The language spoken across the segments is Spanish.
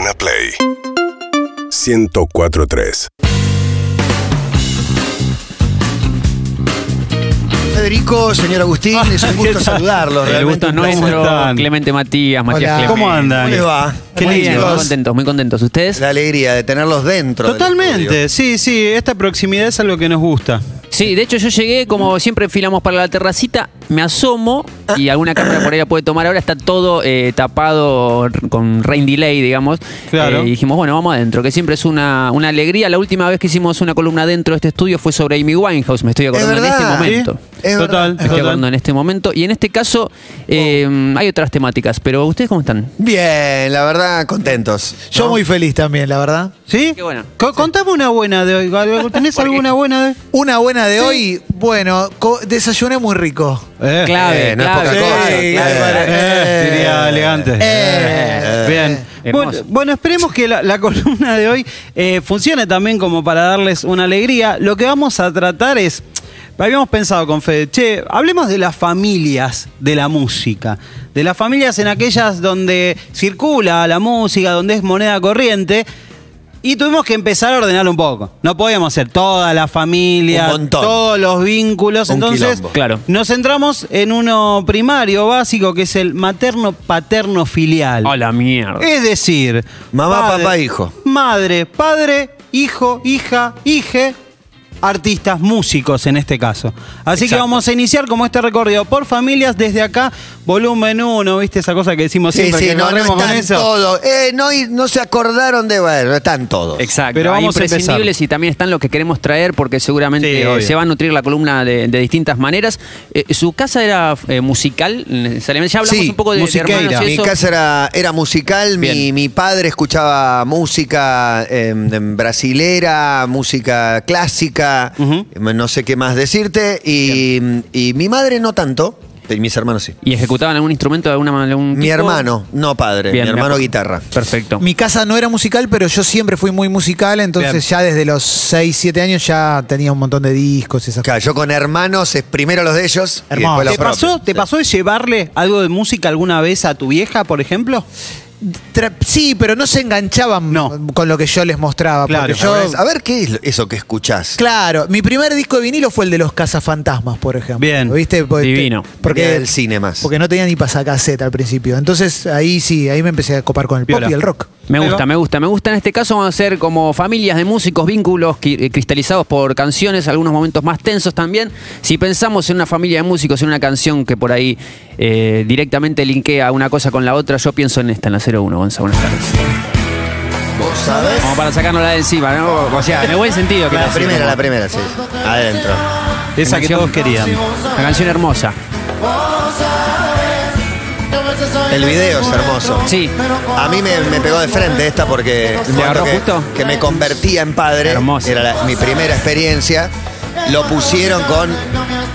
Urbana Play 1043 Federico, señor Agustín, es un gusto saludarlos. El realmente gusto es un placer. nuestro? Clemente Matías, Matías Hola. Clemente. ¿Cómo andan? ¿Cómo les va? Qué Muy bien, lindo. muy contentos, muy contentos. ¿Ustedes? La alegría de tenerlos dentro. del estudio. Totalmente, sí, sí, esta proximidad es algo que nos gusta. Sí, de hecho yo llegué, como siempre filamos para la terracita, me asomo y alguna cámara por ahí la puede tomar ahora, está todo eh, tapado con rain delay, digamos. Claro. Eh, y dijimos, bueno, vamos adentro, que siempre es una, una alegría. La última vez que hicimos una columna dentro de este estudio fue sobre Amy Winehouse, me estoy acordando en este momento. Es Total. Me estoy acordando en este momento. Y en este caso eh, hay otras temáticas, pero ¿ustedes cómo están? Bien, la verdad, contentos. Yo muy feliz también, la verdad. ¿Sí? Qué bueno. Co- contame una buena de hoy. ¿Tenés alguna buena de Una buena de hoy, bueno, co- desayuné muy rico. Eh, Clave, Eh, no es clave. poca cosa. Sí, claro. claro. eh, diría elegante. Eh. Bien. Hermoso. Bueno, bueno, esperemos que la, la columna de hoy eh, funcione también como para darles una alegría. Lo que vamos a tratar es. Habíamos pensado con Fede, che, hablemos de las familias de la música. De las familias en aquellas donde circula la música, donde es moneda corriente. Y tuvimos que empezar a ordenarlo un poco. No podíamos hacer toda la familia, Un montón. todos los vínculos. Un Entonces, quilombo. Claro. nos centramos en uno primario, básico, que es el materno-paterno-filial. Hola, mierda. Es decir, Mamá, papá, hijo. Madre, padre, hijo, hija, hije, artistas, músicos en este caso. Así que vamos a iniciar como este recorrido por familias desde acá, volumen 1, ¿viste esa cosa que decimos Sí, siempre sí, que no, con están eso? todos. Eh, no, y no se acordaron de bueno, están todos. Exacto. Pero Hay vamos a imprescindibles y también están los que queremos traer porque seguramente Sí, eh, obvio. se va a nutrir la columna de, de distintas maneras. Eh, ¿Su casa era eh, musical necesariamente? Ya hablamos Sí, un poco de, de musiqueira. hermanos y Mi eso. casa era, era musical, mi, Bien. mi padre escuchaba música eh, em, brasilera, música clásica, Ujú. em, no sé qué más decirte, y, y mi madre no tanto, y mis hermanos sí. ¿Y ejecutaban algún instrumento de alguna manera? algún Mi tipo? hermano, no padre, Bien, mi hermano guitarra. Perfecto. Mi casa no era musical, pero yo siempre fui muy musical, entonces Bien. ya desde los 6, 7 años ya tenía un montón de discos y esas Claro, yo con hermanos, es primero los de ellos y Hermoso. después los ¿Te pasó. ¿Te pasó de llevarle algo de música alguna vez a tu vieja, por ejemplo? Sí, pero no se enganchaban No. con lo que yo les mostraba. Claro. yo, A ver qué es eso que escuchás. Claro, mi primer disco de vinilo fue el de los Cazafantasmas, por ejemplo. Bien. ¿Viste? Porque- Divino. Porque, del cine más. porque no tenía ni pasacaseta al principio. Entonces ahí sí, ahí me empecé a copar con el Viola. pop y el rock. Me gusta, me gusta, me gusta. En este caso vamos a ser como familias de músicos, vínculos eh, cristalizados por canciones, algunos momentos más tensos también. Si pensamos en una familia de músicos, en una canción que por ahí eh, directamente linkea una cosa con la otra, yo pienso en esta, en la 01, Gonzalo. Buenas tardes. ¿Vos sabés? Como para sacárnosla de encima, ¿no? O sea, en el buen sentido. que La primera, como la primera, sí. Adentro. Esa que Canción. todos querían. Una canción hermosa. El video es hermoso. Sí, A mí me, me pegó de frente esta porque momento agarró que, justo? que me convertía en padre. Hermoso. Era la- mi primera experiencia. Lo pusieron con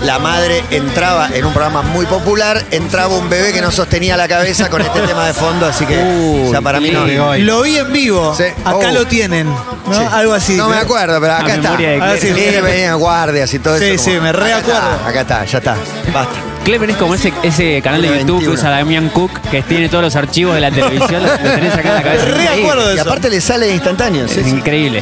la madre entraba en un programa muy popular, entraba un bebé que no sostenía la cabeza con este tema de fondo, así que Uy, ya para mí no. Lo vi en vivo. Sí. Acá Oh. lo tienen. ¿no? Sí. Algo así. No me acuerdo, pero acá está. memoria de Ah, sí, Sí, sí. venían guardias y todo Sí, eso. sí, me acá reacuerdo. Acá está, ya está. Basta. Clever es como ese, ese canal de YouTube que 21. usa Damián Cook, que tiene todos los archivos de la televisión, lo tenés acá en la cabeza. Me reacuerdo de Y aparte le sale instantáneo. Es sí. increíble.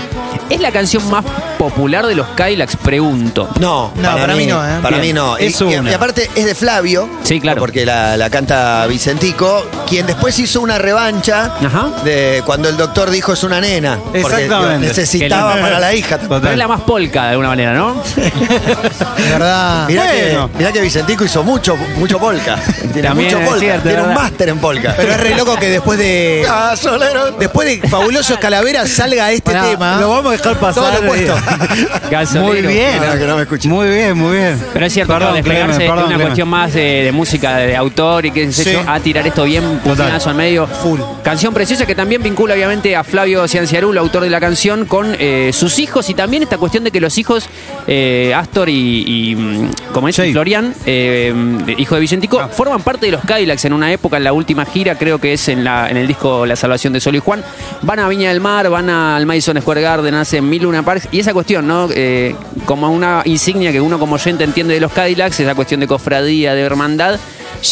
¿Es la canción más popular de los Cadillacs? Pregunto. No, No, para mí no, ¿eh? Para Bien. mí no. Y, Es y- una. y aparte es de Flavio. Sí, claro. Porque la, la canta Vicentico, quien después hizo una revancha Ajá. de cuando el doctor dijo es una nena. Porque Exactamente. necesitaba para la hija. Pero es la más polka de alguna manera, ¿no? De verdad. Mirá, Bueno. que, mirá que Vicentico hizo mucho, mucho polka. Tiene También mucho cierto, Tiene un máster en polka. Pero es re loco que después de. Ah, solero. Después de Fabulosos Calaveras salga este Bueno, tema. lo vamos a dejar pasar, Todo lo opuesto. Muy bien. No, que no me escuche. Muy bien, muy bien. Pero es cierto, Perdón, claro, despegarse Clemen, de perdón, una Clemen. cuestión más de, de música, de, de autor y qué sé Sí. yo, a tirar esto bien puntinazo al medio. Full. Canción preciosa que también vincula obviamente a Flavio Cianciarulo, autor de la canción, con eh, sus hijos y también esta cuestión de que los hijos, eh, Astor y, y, mm, como es, Sí. Florian, eh, hijo de Vicentico, Ah. forman parte de los Cadillacs en una época, en la última gira, creo que es en, la, en el disco La Salvación de Sol y Juan. Van a Viña del Mar, van al Madison Square Garden, hacen Mil Luna Parks y esa cuestión, ¿no? Eh, como una insignia que uno como oyente entiende de los Cadillacs, esa cuestión de cofradía, de hermandad.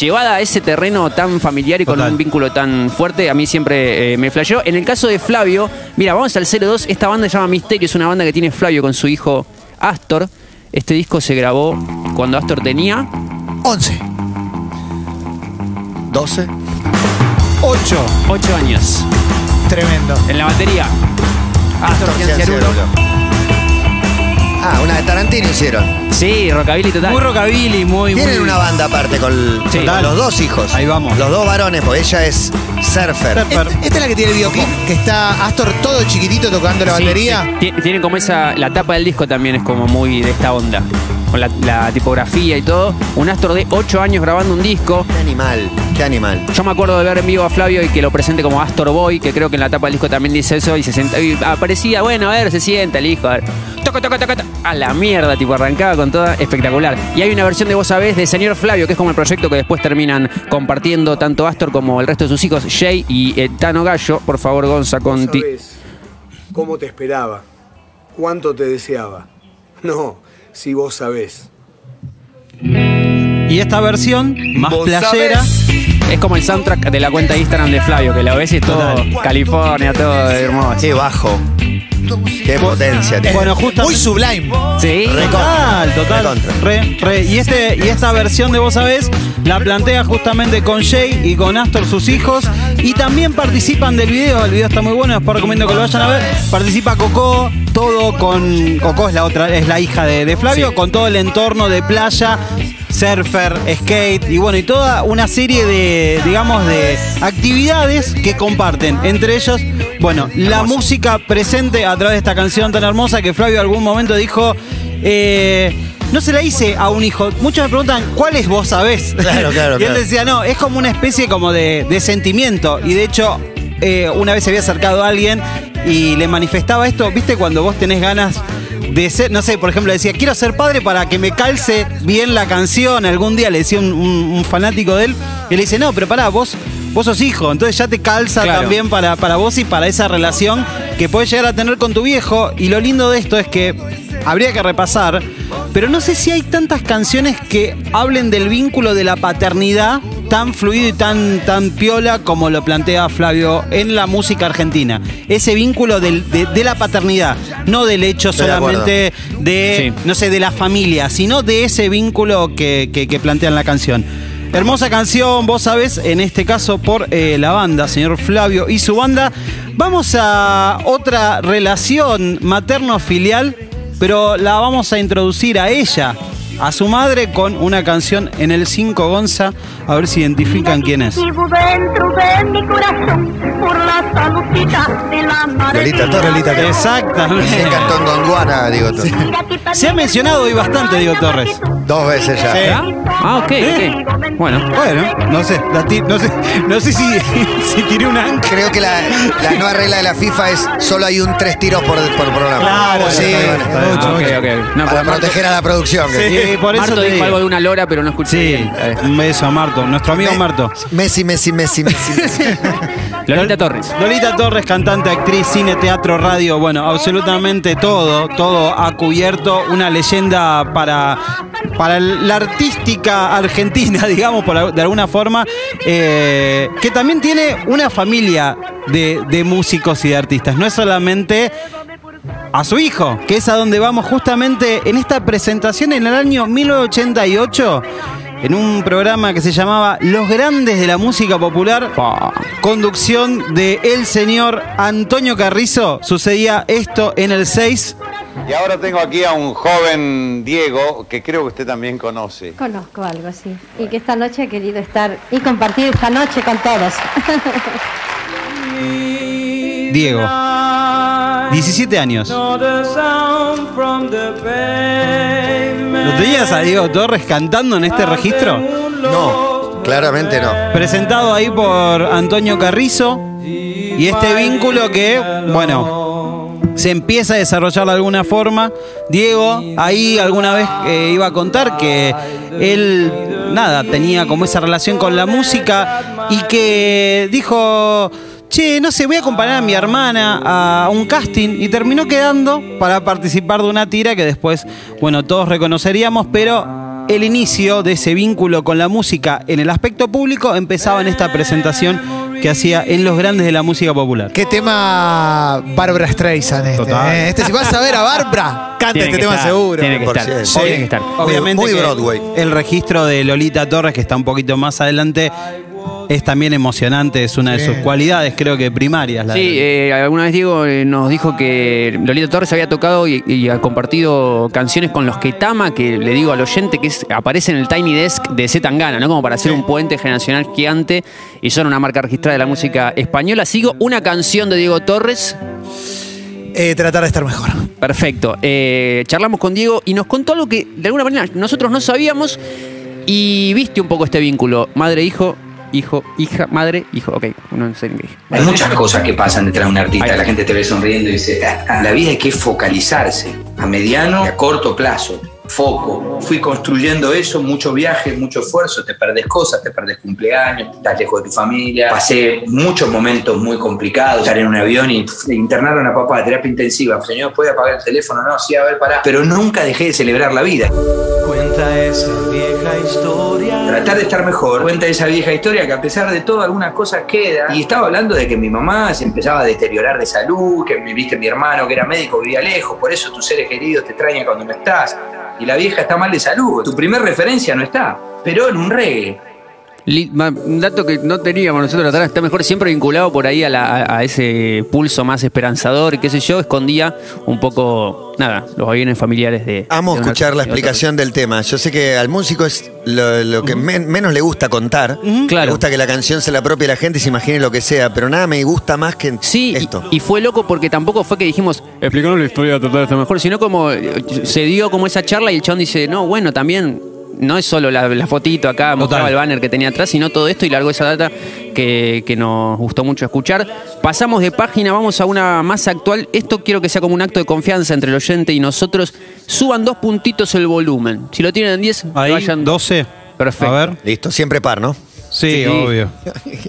llevada a ese terreno tan familiar y con Total. un vínculo tan fuerte, a mí siempre eh, me flasheó. En el caso de Flavio, mira, vamos al 02, esta banda se llama Misterio, es una banda que tiene Flavio con su hijo Astor. Este disco se grabó cuando Astor tenía 11. 12. 8. 8 años. Tremendo. En la batería, Astor Cianciarulo. Ah, una de Tarantino hicieron. Sí, rockabilly total. Muy rockabilly, muy. Tienen muy- una banda aparte con, Sí. con los dos hijos. Ahí vamos. Los dos varones, porque ella es surfer. Surfer. Esta esta es la que tiene el videoclip, que está Astor todo chiquitito tocando la Sí, batería. sí. Tie- Tiene como esa. La tapa del disco también es como muy de esta onda. Con la, la tipografía y todo. Un Astor de 8 años grabando un disco. Qué animal, qué animal. Yo me acuerdo de ver en vivo a Flavio y que lo presente como Astor Boy, que creo que en la tapa del disco también dice eso. Y se senta, y aparecía, bueno, a ver, se sienta el hijo. A ver. Toca, toca, toca, toca. A la mierda, tipo, arrancaba con toda espectacular. Y hay una versión de Vos Sabés de Señor Flavio, que es como el proyecto que después terminan compartiendo tanto Astor como el resto de sus hijos, Jay y eh, Tano Gallo. Por favor, Gonza, con ti. sabés cómo te esperaba, cuánto te deseaba. No, si vos sabés. Y esta versión, más playera. Es como el soundtrack de la cuenta de Instagram de Flavio, que la ves y es todo California, todo hermoso. Qué bajo. Qué potencia tiene. Bueno, justo. Muy sublime. Sí. Total, total. Recontra. Re, re. Y, este, y esta versión de Vos Sabés la plantea justamente con Jay y con Astor, sus hijos. Y también participan del video. El video está muy bueno, después recomiendo que lo vayan a ver. Participa Coco, todo con. Coco es la otra, es la hija de, de Flavio, Sí. con todo el entorno de playa. Surfer, skate y bueno, y toda una serie de, digamos, de actividades que comparten. Entre ellos, bueno, la música presente a través de esta canción tan hermosa que Flavio algún momento dijo. eh, no se la hice a un hijo. Muchos me preguntan, ¿cuál es vos sabés? Claro, claro, y él decía, no, es como una especie como de, de sentimiento. Y de hecho, eh, una vez se había acercado a alguien y le manifestaba esto, ¿viste? Cuando vos tenés ganas de ser, no sé, por ejemplo, decía, quiero ser padre para que me calce bien la canción. Algún día le decía un, un- un fanático de él, y le dice, no, pero pará, vos, vos sos hijo, entonces ya te calza Claro. también para, para vos y para esa relación que podés llegar a tener con tu viejo. Y lo lindo de esto es que habría que repasar, pero no sé si hay tantas canciones que hablen del vínculo de la paternidad tan fluido y tan, tan piola como lo plantea Flavio en la música argentina. Ese vínculo del- de, de la paternidad, no del hecho Estoy de acuerdo. solamente de, Sí. no sé, de la familia, sino de ese vínculo que, que, que plantea en la canción. Hermosa canción, vos sabés, en este caso por eh, la banda, señor Flavio y su banda. Vamos a otra relación materno-filial, pero la vamos a introducir a ella, a su madre, con una canción en el 5 Gonza. A ver si identifican quién es. Lolita Torres, Lolita Torres. Exactamente. Cantó en digo todo. Se ha mencionado hoy bastante Diego Torres. Dos veces ya. Sí. ¿Ah? Ok, ok. Bueno. Bueno, no sé, la ti- no sé, no sé si, si tiré un ancla. Creo que la, la nueva regla de la FIFA es solo hay un tres tiros por, por programa. Claro, sí. está bien. Está bien. Ah, ok, ok. No, Para porque proteger a la producción. que- Sí, por eso Marto te dijo digo. algo de una lora, pero no escuché Sí, bien. Eh, un beso a Marto, nuestro amigo Me- Marto. Messi, Messi, Messi, Messi. Messi. Lolita Torres. Lolita Torres, cantante, actriz, cine, teatro, radio, bueno, absolutamente todo, todo ha cubierto una leyenda para, para la artística argentina, digamos, por, de alguna forma, eh, que también tiene una familia de, de músicos y de artistas, no es solamente a su hijo, que es a donde vamos justamente en esta presentación en el año 1988, en un programa que se llamaba Los Grandes de la Música Popular, conducción de el señor Antonio Carrizo, sucedía esto en el 6. Y ahora tengo aquí a un joven Diego que creo que usted también conoce. Conozco algo, sí. Y que esta noche he querido estar y compartir esta noche con todos. Diego. 17 años. ¿Lo tenías a Diego Torres cantando en este registro? No, claramente no. Presentado ahí por Antonio Carrizo. Y este vínculo que, bueno, se empieza a desarrollar de alguna forma. Diego ahí alguna vez eh, iba a contar que él, nada, tenía como esa relación con la música y que dijo, che, no sé, voy a acompañar a mi hermana a un casting y terminó quedando para participar de una tira que después, bueno, todos reconoceríamos, pero el inicio de ese vínculo con la música en el aspecto público empezaba en esta presentación que hacía en los grandes de la música popular. Qué tema Barbara Streisand este. Total. ¿eh? Este, si vas a ver a Barbara, canta Tiene este tema estar, seguro. Tiene que por estar. cierto. Tiene que estar. Obviamente muy que Broadway. el registro de Lolita Torres, que está un poquito más adelante, es también emocionante, es una de sus cualidades, creo que primarias. la Sí, de- eh, alguna vez Diego eh, nos dijo que Lolita Torres había tocado y, y ha compartido canciones con los que Tama, que le digo al oyente que es- aparece en el Tiny Desk de Z Tangana, ¿no? Como para hacer un puente generacional gigante y son una marca registrada de la música española. Sigo una canción de Diego Torres. Eh, tratar de estar mejor. Perfecto. Eh, charlamos con Diego y nos contó algo que de alguna manera nosotros no sabíamos y viste un poco este vínculo. Madre-hijo, hijo, hija, madre, hijo. Ok, no sé en. Hay muchas cosas que pasan detrás de un artista. La gente te ve sonriendo y dice, "Ah, la vida hay que focalizarse a mediano y a corto plazo. Foco. Fui construyendo eso, mucho viaje, mucho esfuerzo, te perdés cosas, te perdés cumpleaños, estás lejos de tu familia. Pasé muchos momentos muy complicados, estar en un avión y internaron a papá, terapia intensiva. Señor, ¿puede apagar el teléfono? No, sí, a ver, pará. Pero nunca dejé de celebrar la vida. Cuenta esa vieja historia. Tratar de estar mejor. Cuenta esa vieja historia que a pesar de todo algunas cosas queda. Y estaba hablando de que mi mamá se empezaba a deteriorar de salud, que viste mi hermano que era médico vivía lejos, por eso tus seres queridos te extrañan cuando no estás. Y la vieja está mal de salud. Tu primer referencia no está, pero en un reggae. Un dato que no teníamos nosotros atrás, está mejor siempre vinculado por ahí a, la- a- ese pulso más esperanzador, qué sé yo, escondía un poco, nada, los bienes familiares de... Amo de escuchar la explicación del tema. Yo sé que al músico es lo, lo que men- menos le gusta contar. Le Claro. gusta que la canción se la apropie la gente y se imagine lo que sea, pero nada me gusta más que Sí, y- esto. Y, fue loco porque tampoco fue que dijimos, explicaron la historia, de estar mejor, sino como eh, se dio como esa charla y el chabón dice, no, bueno, también no es solo la, la fotito acá, mostraba el banner que tenía atrás, sino todo esto y largó esa data que, que nos gustó mucho escuchar. Pasamos de página, vamos a una más actual. Esto quiero que sea como un acto de confianza entre el oyente y nosotros. Suban dos puntitos el volumen. Si lo tienen en 10, Ahí, vayan 12. Perfecto. A ver. Listo, siempre par, ¿no? Sí, Sí. obvio.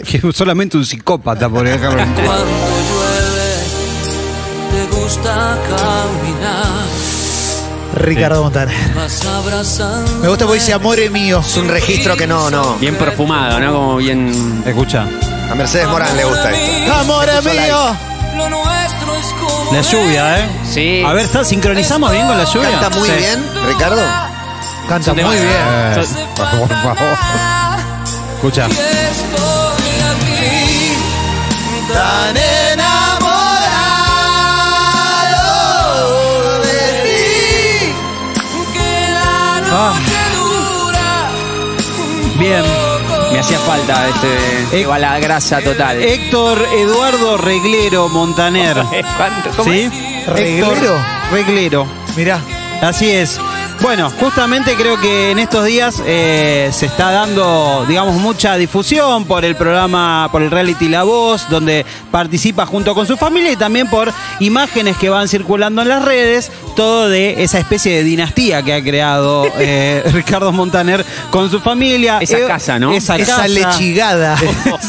Que solamente un psicópata por dejarlo en Cuando llueve, te gusta caminar. Ricardo Montaner. Me gusta porque dice amore mío. Es un registro que no, no. Bien perfumado, ¿no? Como bien... Escucha. A Mercedes Morán le gusta esto. Amore mío. Lo nuestro es como La lluvia, ¿eh? Sí. A ver, ¿está, ¿sincronizamos bien con la lluvia? Canta muy Sí. bien, Ricardo. Canta muy bien. Eh, por favor, por favor. Escucha. estoy aquí. Tan Bien. Me hacía falta este... Eh, la grasa total. Héctor Eduardo Reglero Montaner. ¿Cuánto? ¿Cómo ¿Sí? es? ¿Reglero? Héctor Reglero. Mirá. Así es. Bueno, justamente creo que en estos días eh, se está dando, digamos, mucha difusión por el programa, por el reality La Voz, donde participa junto con su familia y también por imágenes que van circulando en las redes, todo de esa especie de dinastía que ha creado eh, Ricardo Montaner con su familia. Esa Eh, casa, ¿no? Esa, Esa casa. lechigada.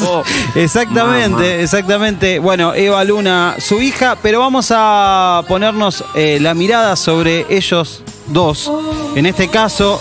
Exactamente, exactamente. Bueno, Eva Luna, su hija, pero vamos a ponernos eh, la mirada sobre ellos dos. En este caso,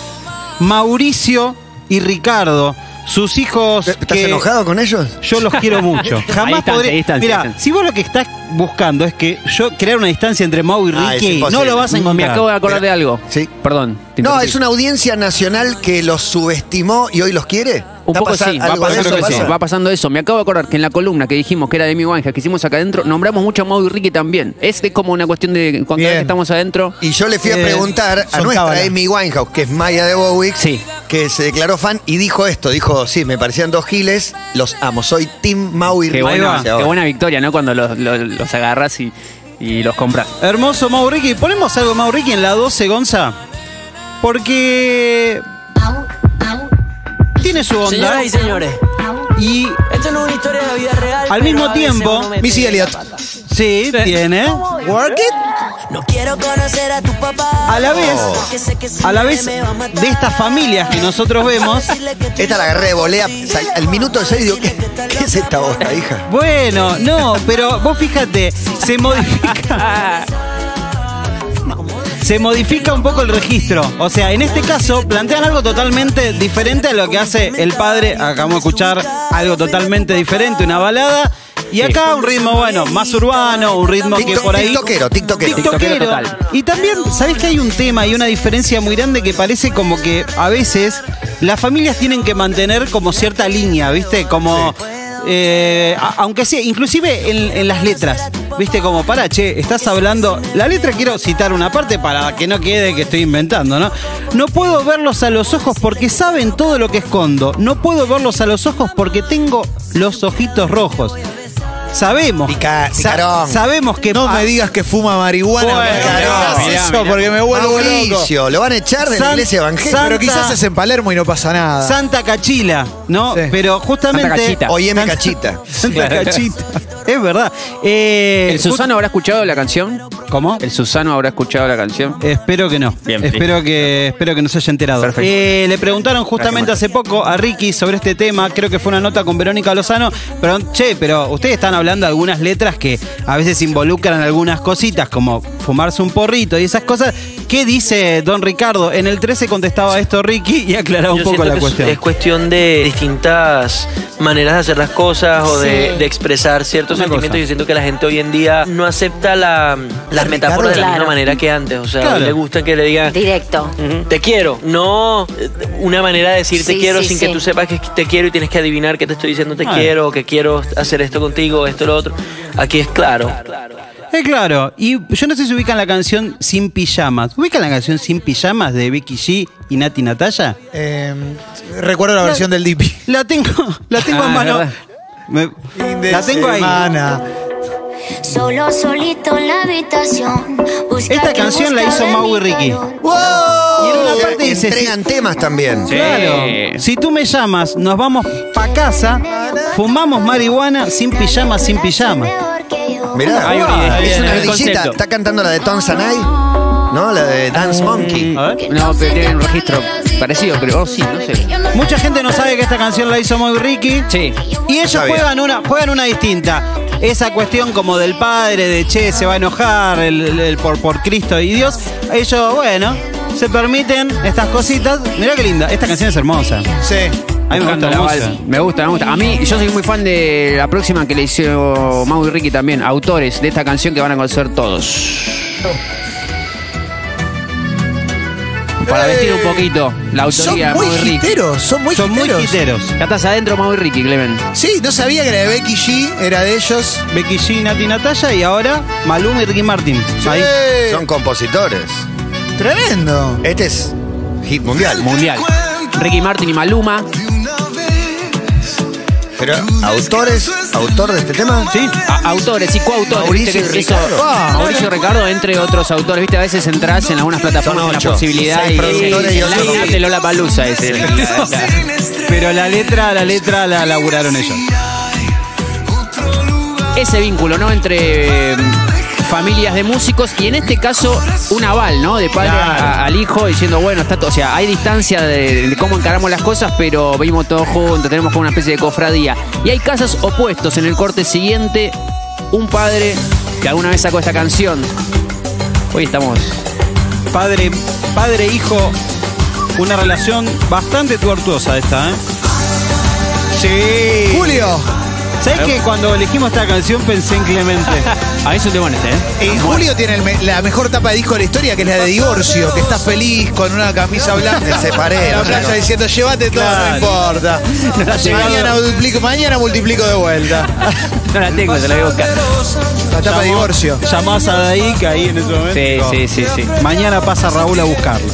Mauricio y Ricardo, sus hijos. ¿Estás que enojado con ellos? Yo los quiero mucho. Jamás podré. Mira, si vos lo que estás buscando es que yo crear una distancia entre Mau y Ah, Ricky, no lo vas a Me encontrar. acabo de acordar de algo. Sí. Perdón. No, es una audiencia nacional que los subestimó y hoy los quiere. Un ¿Está poco sí, va pasando, eso eso, pasa? va pasando eso. Me acabo de acordar que en la columna que dijimos que era de Amy Winehouse, que hicimos acá adentro, nombramos mucho a Mau y Ricky también. Es de como una cuestión de cuando Bien. estamos adentro. Y yo le fui a Eh, preguntar a nuestra cábala. Amy Winehouse, que es Maya de Bowick, Sí. que se declaró fan y dijo esto, dijo, sí, me parecían dos giles, los amo, soy Team Mau y Qué Ricky. buena, qué buena victoria, ¿no? Cuando los, los, los agarras y, y los compras. Hermoso Mau Ricky. Ponemos algo de Mau Ricky en la 12, Gonza. Porque. Tiene su onda. Señoras y señores, Y esto no es una historia de la vida real. Al mismo tiempo, Missy Elliott. sí, tiene. Work it. No quiero conocer a tu papá. A la vez, a la vez de estas familias que nosotros vemos. Esta la agarré de volea, sal- al minuto de seis digo, ¿qué, qué es esta bosta, hija? Bueno, no, pero vos fíjate, se modifica. se modifica un poco el registro. O sea, en este caso plantean algo totalmente diferente a lo que hace el padre. Acabamos de escuchar algo totalmente diferente, una balada. Y acá un ritmo, bueno, más urbano, un ritmo que por ahí. tiktokero, tiktokero. Tiktokero. Tiktokero total. Y también, ¿sabés que hay un tema y una diferencia muy grande que parece como que a veces las familias tienen que mantener como cierta línea, ¿viste? Como. Eh, aunque sea, inclusive en, en las letras, viste como, para, che, estás hablando, la letra quiero citar una parte para que no quede que estoy inventando, ¿no? No puedo verlos a los ojos porque saben todo lo que escondo, no puedo verlos a los ojos porque tengo los ojitos rojos. Sabemos, Pica- sa- sabemos que No me digas que fuma marihuana. Bueno, porque me mirá, digas mirá, porque me vuelvo loco. Mauricio, lo van a echar de la iglesia evangélica. Pero quizás es en Palermo y no pasa nada. Santa Cachila, ¿no? Sí. Pero justamente. Santa Cachita. Oye, me Santa- cachita. Santa Cachita. Es verdad. Eh, ¿El Susano habrá escuchado la canción? ¿Cómo? ¿El Susano habrá escuchado la canción? Espero que no. Bien, espero que espero que no se haya enterado. Perfecto. Eh, le preguntaron justamente hace poco a Ricky sobre este tema. Creo que fue una nota con Verónica Lozano. Pero, che, pero ustedes están hablando de algunas letras que a veces involucran algunas cositas, como fumarse un porrito y esas cosas. ¿Qué dice don Ricardo? En el 13 contestaba esto Ricky y aclaraba un Yo poco la que cuestión. Es, cuestión de distintas maneras de hacer las cosas o de, expresar ciertos Una sentimientos. cosa. Yo siento que la gente hoy en día no acepta la- las metáforas de la Claro. misma manera que antes. O sea, Claro. le gusta que le digan Directo. "Ujú, te quiero. No eh, una manera de decir te Sí, quiero sí, sin sí. que tú sepas que te quiero y tienes que adivinar que te estoy diciendo te Ah. quiero, que quiero hacer esto contigo, esto, lo otro. Aquí es claro. Eh, claro, y yo no sé si ubican la canción Sin Pijamas. ¿Ubican la canción Sin Pijamas de Becky G y Nati Natalia? Eh, recuerdo la versión del Dipi. La tengo, la tengo Ah, en mano. la tengo ahí. Solo solito en la habitación. Esta canción la hizo Mau y Ricky. calor. Y en una Se parte dice, entregan temas también. Claro, si tú me llamas, nos vamos pa' casa, fumamos marihuana sin pijama, sin pijama. Mirá, Hay una idea, es una el ardillita. concepto. Está cantando la de Tom Sanai, ¿no? La de Dance Monkey. A ver. No, pero tiene un registro parecido, creo. Oh, sí, no sé. Mucha gente no sabe que esta canción la hizo Mau y Ricky. Sí. Y ellos Está bien. juegan una, juegan una distinta. Esa cuestión como del padre, de che, se va a enojar el, por, por Cristo y Dios. Ellos, bueno, se permiten estas cositas. Mirá qué linda. Esta canción es hermosa. Sí. A mí me gusta la música. Me gusta, me gusta. A mí, yo soy muy fan de la próxima que le hizo Mau y Ricky también, autores de esta canción que van a conocer todos. Para vestir un poquito la Son autoría de muy Mau y Ricky. giteros, son muy Son muy giteros. quiteros. Ya estás adentro, Mau y Ricky, Clemen. Sí, no sabía que la de Becky G era de ellos. Becky G, Nati Natalia y ahora Maluma y Ricky Martin. Ahí. Son compositores. Tremendo. Este es hit mundial. Mundial. Ricky Martin y Maluma. Pero, ¿autores? ¿Autor de este tema? Sí, a- autores y coautores. Mauricio ¿viste? Que y eso- Ricardo. Ah, Mauricio Ricardo, entre otros autores. Viste, a veces entras en algunas plataformas Son una ocho. posibilidad Seis y productores line-up de Lola Palusa ese. Pero la letra, la letra la laburaron ellos. Ese vínculo, ¿no? Entre eh, familias de músicos y en este caso un aval, ¿no? De padre a- al hijo diciendo, bueno, está todo. O sea, hay distancia de, de cómo encaramos las cosas, pero vivimos todos juntos, tenemos como una especie de cofradía. Y hay casos opuestos en el corte siguiente. Un padre que alguna vez sacó esta canción. Hoy estamos. Padre, padre, hijo, una relación bastante tuertuosa esta, ¿eh? Sí. Julio. ¿Sabes que cuando elegimos esta canción pensé en Clemente? A eso te pones, ¿eh? Eh, Julio tiene el me- la mejor tapa de disco de la historia, que es la de divorcio, que está feliz con una camisa blanca. Me separé, En la playa diciendo, llévate todo, Claro. no importa. llegado. mañana, multiplico, mañana multiplico de vuelta. No la tengo, se la voy a buscar. La tapa de divorcio. Llamás a Daik ahí en ese momento. Sí, sí, sí, sí. Mañana pasa Raúl a buscarlo.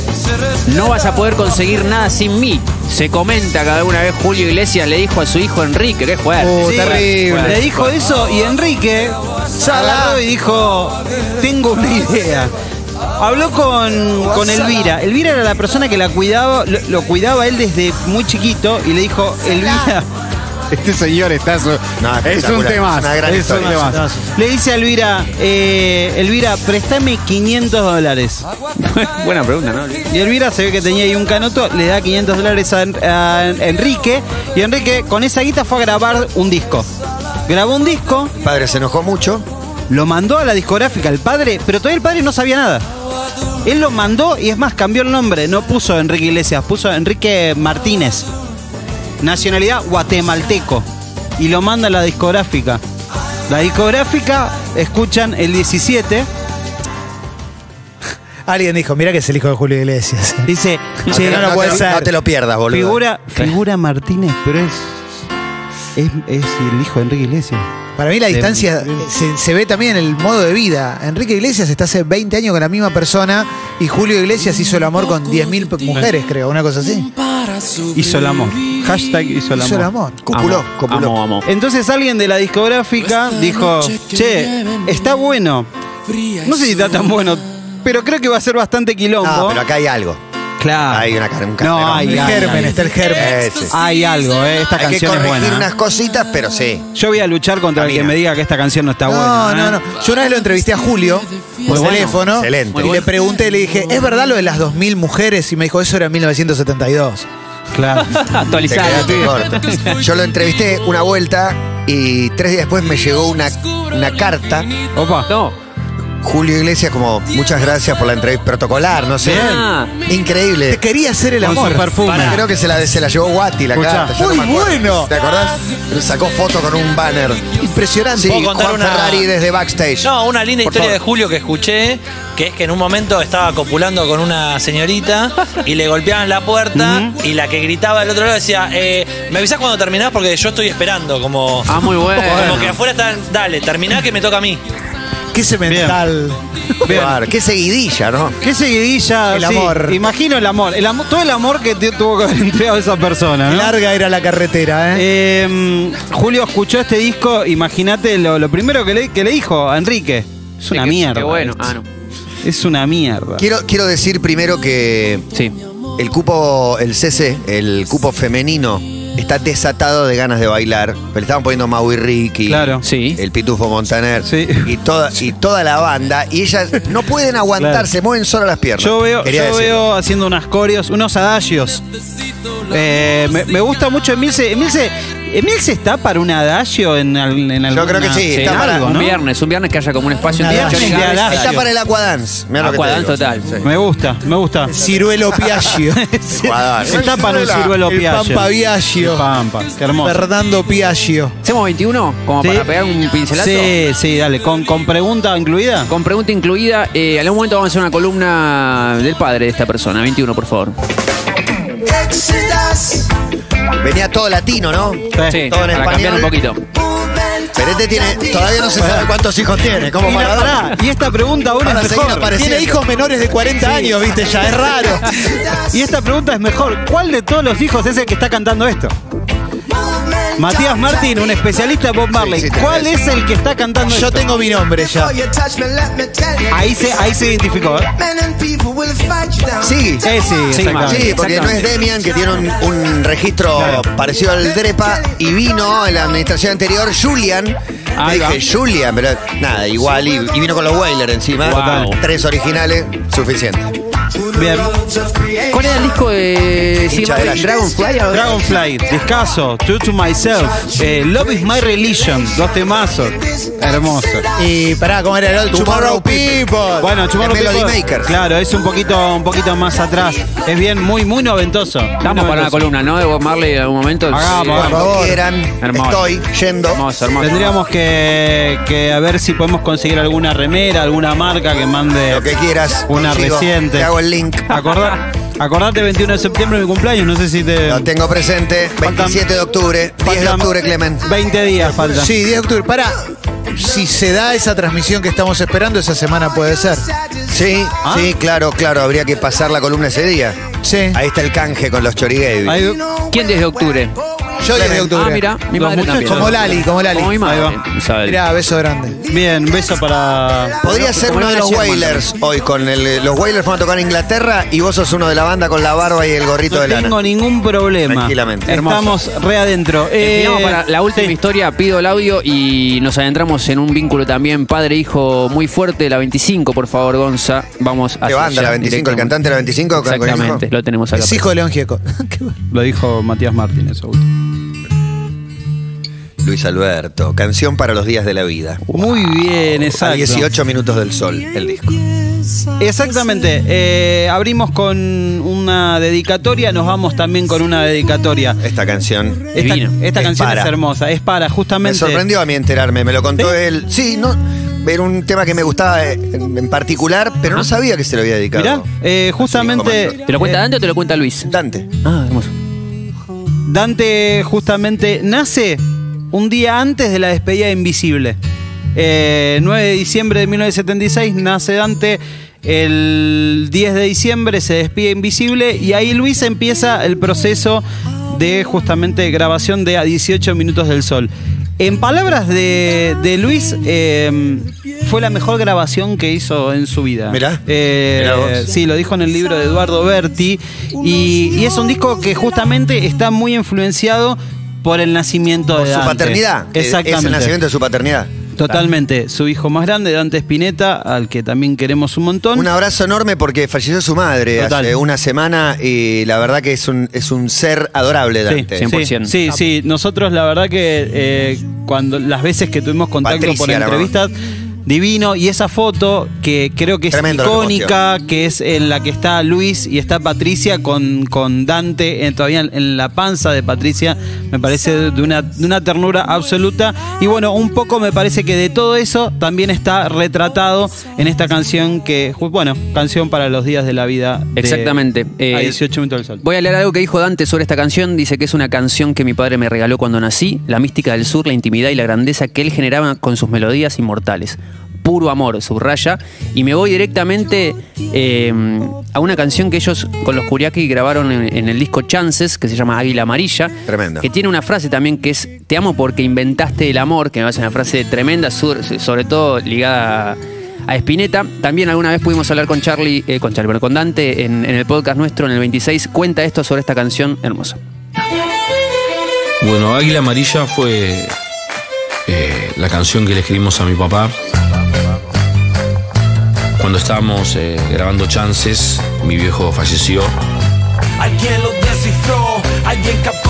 No vas a poder conseguir nada sin mí. Se comenta que alguna vez Julio Iglesias le dijo a su hijo Enrique, que es fuerte. Oh, Sí, terrible. Le dijo eso y Enrique agarró y dijo, tengo una idea. Habló con, con Elvira. Elvira era la persona que la cuidaba, lo, lo cuidaba él desde muy chiquito y le dijo, Elvira, este señor está... su- No, es un espectacular. tema. Es una gran Es un historia. temazo. Le dice a Elvira, eh, Elvira, préstame 500 dólares. Buena pregunta, ¿no? Y Elvira se ve que tenía ahí un canoto, le da 500 dólares a, a Enrique y Enrique con esa guita fue a grabar un disco. Grabó un disco El padre se enojó mucho. lo mandó a la discográfica el padre, pero todavía el padre no sabía nada. Él lo mandó y es más, cambió el nombre, no puso Enrique Iglesias, puso Enrique Martínez. Nacionalidad guatemalteco. Y lo manda a la discográfica. La discográfica, escuchan el 17, Alguien dijo, mira que es el hijo de Julio Iglesias. dice, No, che, te- no no puede te- ser. no te lo pierdas, boludo. figura, figura Martínez, pero es, es, es el hijo de Enrique Iglesias. Para mí la distancia se, se ve también en el modo de vida. Enrique Iglesias está hace 20 años con la misma persona y Julio Iglesias hizo el amor con 10.000 pe- mujeres, creo, una cosa así. Hizo el amor. Hashtag hizo el amor. Hizo el amor. Copuló, copuló. Amo, amo. Entonces alguien de la discográfica dijo, che, está bueno. No sé si está tan bueno, pero creo que va a ser bastante quilombo. No, pero acá hay algo. Claro. Hay una un No, carterón. hay, El hay, germen, hay. está el germen. Ese. Hay algo, eh. Esta Hay que canción es corregir buena. unas cositas, pero sí. Yo voy a luchar contra el que me diga que esta canción no está No, buena. no, ¿eh? no. Yo una vez lo entrevisté a Julio por bueno. teléfono Excelente. y le pregunté, le dije, ¿es verdad lo de las 2.000 mujeres? Y me dijo, eso era en 1972. Claro. Actualizado. Yo lo entrevisté una vuelta y tres días después me llegó una, una carta. Opa. No. Julio Iglesias, como muchas gracias por la entrevista protocolar, no sé. Ah. Increíble. Te quería hacer el Con amor. su perfume. Creo que se la, se la llevó Guati la Escuchá. carta. yo no Muy me acuerdo. bueno. ¿Te acordás? Sacó foto con un banner. Impresionante. Sí, ¿Puedo contar Juan una- Ferrari desde backstage. No, una linda Por historia favor. de Julio que escuché, que es que en un momento estaba copulando con una señorita y le golpeaban la puerta y la que gritaba del otro lado decía, eh, me avisás cuando terminás porque yo estoy esperando, como, Ah, muy bueno. como que afuera están, dale, terminá que me toca a mí. Qué. Bien. Claro, qué seguidilla, ¿no? Qué seguidilla. El sí, amor. Imagino el amor. El amor. Todo el amor que te- tuvo que haber entregado esa persona, ¿no? Larga era la carretera, ¿eh? Eh, Julio escuchó este disco, imagínate lo, lo primero que le, que le dijo a Enrique. Es una mierda. Qué bueno. Ah, no. Es una mierda. Quiero, quiero decir primero que Sí. el cupo, el CC, el cupo femenino, está desatado de ganas de bailar. Pero le estaban poniendo Maui Ricky, Claro. Sí. el Pitufo Montaner Sí. y, toda, y toda la banda. Y ellas no pueden aguantarse, mueven solo las piernas. Yo veo, yo veo haciendo unas coreos, unos adagios. Eh, me, me gusta mucho Emilce. Emilce, Emilce está para un adagio en, al- en Yo creo que alguna- sí, en está para- algo, un viernes, un viernes que haya como un espacio Un. Johnny De adagio. Está para el Aquadance. Aquadance total. sí. Me gusta, me gusta. Ciruelo Piaggio. Está para el ciruelo El Piaggio. Pampa Piaggio. Pampa, qué hermoso. Fernando Piaggio. ¿Hacemos 21? Como Sí. para pegar un pincelazo. Sí, sí, dale. ¿Con, con pregunta incluida? Con pregunta incluida, eh, en algún momento vamos a hacer una columna del padre de esta persona. 21, por favor. Venía todo latino, ¿no? Sí, Todo en para cambiar español. un poquito. Pero este tiene, todavía no se sabe cuántos hijos tiene. ¿Cómo Y, la- Maradona? y esta pregunta aún Para es seguir mejor. apareciendo. Tiene hijos menores de 40 años, viste, ya es raro. Y esta pregunta es mejor. ¿Cuál de todos los hijos es el que está cantando esto? Matías Martín, un especialista de Bob Marley. Sí, sí, te ¿Cuál es el que está cantando Yo esto? tengo mi nombre ya. Ahí se, ahí se identificó, ¿eh? Sí. Eh, sí, exactamente. Sí, porque no es Demian, que tiene un, un registro Claro. parecido al Drepa, y vino en la administración anterior Julian. Va. dije Julian, pero nada, igual, y, y vino con los Wailer encima. Wow. Tres originales, suficiente. Bien. ¿Cuál era el disco de de. Dragonfly? Dragonfly, Discaso, True to Myself, eh, Love is My Religion, dos temazos. Hermoso. Y pará, ¿cómo era el otro? Tomorrow Tomorrow People. Bueno, Tomorrow The Melody People- Makers. Claro, es un poquito, un poquito más atrás. Es bien, muy, muy noventoso. Muy Vamos para una columna, ¿no? De Bob Marley en algún momento. Hagamos, Sí. hagamos. Cuando favor. quieran, Hermoso. estoy yendo. Hermoso, hermoso. Tendríamos que, que a ver si podemos conseguir alguna remera, alguna marca que mande Lo que quieras. una consigo. reciente. Te hago el link. Acordá- acordate 21 de septiembre mi cumpleaños, no sé si te. Lo tengo presente. Faltan- 27 de octubre. 10 de octubre, Clemen. 20 días faltan. Sí, 10 de octubre. Pará. Si se da esa transmisión que estamos esperando, esa semana puede ser. Sí, ¿Ah? sí, claro, claro. Habría que pasar la columna ese día. Sí. Ahí está el canje con los choriguevi. Ahí- ¿Quién 10 de octubre? Yo 10 de octubre. Ah, mira, mi Los madre también. Como Lali, como Lali. Como mi madre. Ahí va. Isabel. Mirá, beso grande. bien, beso para. Podría ser uno de los Wailers hoy, con el, los Wailers van a tocar en Inglaterra y vos sos uno de la banda con la barba y el gorrito No de lana. tengo ningún problema. Tranquilamente. Estamos re adentro. Eh, Finamos para la última sí. historia, pido el audio y nos adentramos en un vínculo también padre-hijo muy fuerte, la 25, por favor, Gonza. Vamos a ¿Qué banda, la 25? ¿El cantante de la 25? con- con el hijo? Exactamente, lo tenemos acá. Es hijo de León Gieco. Qué bueno. Lo dijo Matías Martínez. último. Luis Alberto, canción para los días de la vida. Muy bien, A exacto. 18 minutos del sol, el disco. Exactamente. eh, abrimos con una dedicatoria, nos vamos también con una dedicatoria. Esta canción. Esta, esta Es canción para. es hermosa, es para Me justamente. sorprendió a mí enterarme, me lo contó él. Sí, no, era un tema que me gustaba eh, en, particular, pero no sabía que se lo había dedicado. Mirá, eh, justamente. ¿Te lo cuenta Dante o te lo cuenta Luis? Dante. Ah, hermoso. Dante justamente nace un día antes de la despedida de Invisible. Eh, 9 de diciembre de 1976 nace Dante. El 10 de diciembre se despide Invisible y ahí Luis empieza el proceso de justamente grabación de A 18 Minutos del Sol. En palabras de, de Luis, eh, fue la mejor grabación que hizo en su vida. Mirá. Eh, Mirá. Sí, lo dijo en el libro de Eduardo Berti. Y, y es un disco que justamente está muy influenciado por el nacimiento Por de su Dante. paternidad. que Exactamente. Es el nacimiento de su paternidad. Totalmente. Su hijo más grande, Dante Spinetta, al que también queremos un montón. Un abrazo enorme porque falleció su madre Total. hace una semana y la verdad que es un, es un ser adorable, Dante. sí, 100%. Sí, sí, nosotros la verdad que eh, cuando las veces que tuvimos contacto Patricia, por entrevistas, divino, y esa foto que creo que es Tremendo lo que icónica, que es en la que está Luis y está Patricia con, con Dante eh, todavía en, en la panza de Patricia, me parece de una, de una ternura absoluta. Y bueno, un poco me parece que de todo eso también está retratado en esta canción que, bueno, canción para los días de la vida. de- Exactamente. Eh, a 18 minutos del sol. Voy a leer algo que dijo Dante sobre esta canción. Dice que es una canción que mi padre me regaló cuando nací. La mística del sur, la intimidad y la grandeza que él generaba con sus melodías inmortales. Puro amor, subraya. Y me voy directamente eh, a una canción que ellos con los Kuriaki grabaron en, en el disco Chances, que se llama Águila Amarilla. Tremendo. Que tiene una frase también que es: Te amo porque inventaste el amor, que me parece una frase tremenda, sobre todo ligada a a Spinetta. También alguna vez pudimos hablar con Charlie, eh, con Charlie, bueno, con Dante en, en el podcast nuestro, en el 26. Cuenta esto sobre esta canción hermosa. Bueno, Águila Amarilla fue eh, la canción que le escribimos a mi papá. Cuando estábamos eh, grabando Chances, mi viejo falleció.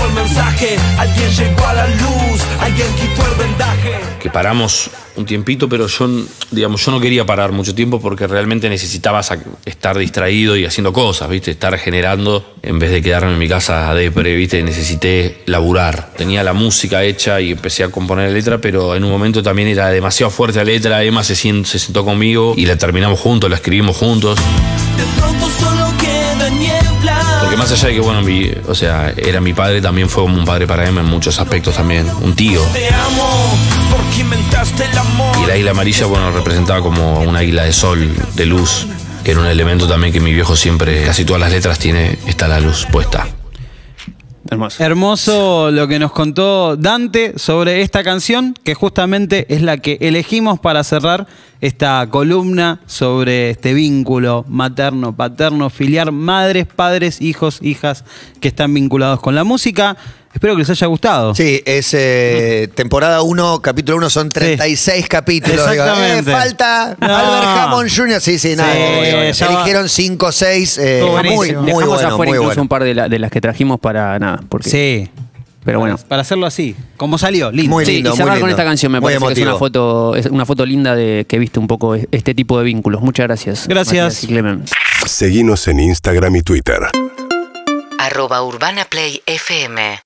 Captó el mensaje, alguien llegó a la luz, alguien quitó el vendaje. que paramos un tiempito, pero yo, digamos, yo no quería parar mucho tiempo porque realmente necesitaba estar distraído y haciendo cosas, ¿viste? Estar generando en vez de quedarme en mi casa a depre, ¿viste? Necesité laburar. Tenía la música hecha y empecé a componer la letra, pero en un momento también era demasiado fuerte la letra. Emma se, se sentó conmigo y la terminamos juntos, la escribimos juntos. De pronto solo queda. Porque más allá de que, bueno, mi, o sea, era mi padre, también fue como un padre para Emma en muchos aspectos también. Un tío. Te amo porque inventaste el amor. Y el águila amarilla, bueno, representaba como un águila de sol, de luz, que era un elemento también que mi viejo siempre, casi todas las letras tiene, está la luz puesta. Hermoso. Lo que nos contó Dante sobre esta canción, que justamente es la que elegimos para cerrar esta columna sobre este vínculo materno, paterno, filiar, madres, padres, hijos, hijas que están vinculados con la música. Espero que les haya gustado. Sí, es eh, temporada 1, capítulo 1, son 36 capítulos. Digo, Exactamente. eh, falta No. Albert Hammond Jr. Sí, sí, nada. Sí, obvio, obvio. ya va. Eligieron 5 o 6. Estuvo muy, buenísimo. muy Dejamos bueno, afuera muy incluso bueno. un par de, la- de las que trajimos para nada. Porque, Sí. Pero bueno. Para hacerlo así, como salió, lindo. Muy Sí, lindo, y cerrar muy con lindo. esta canción me Muy parece que es una foto, es una foto linda de que viste un poco este tipo de vínculos. Muchas gracias. Gracias. Matías y Clemen. Seguinos en Instagram y Twitter. Arroba Urbana Play FM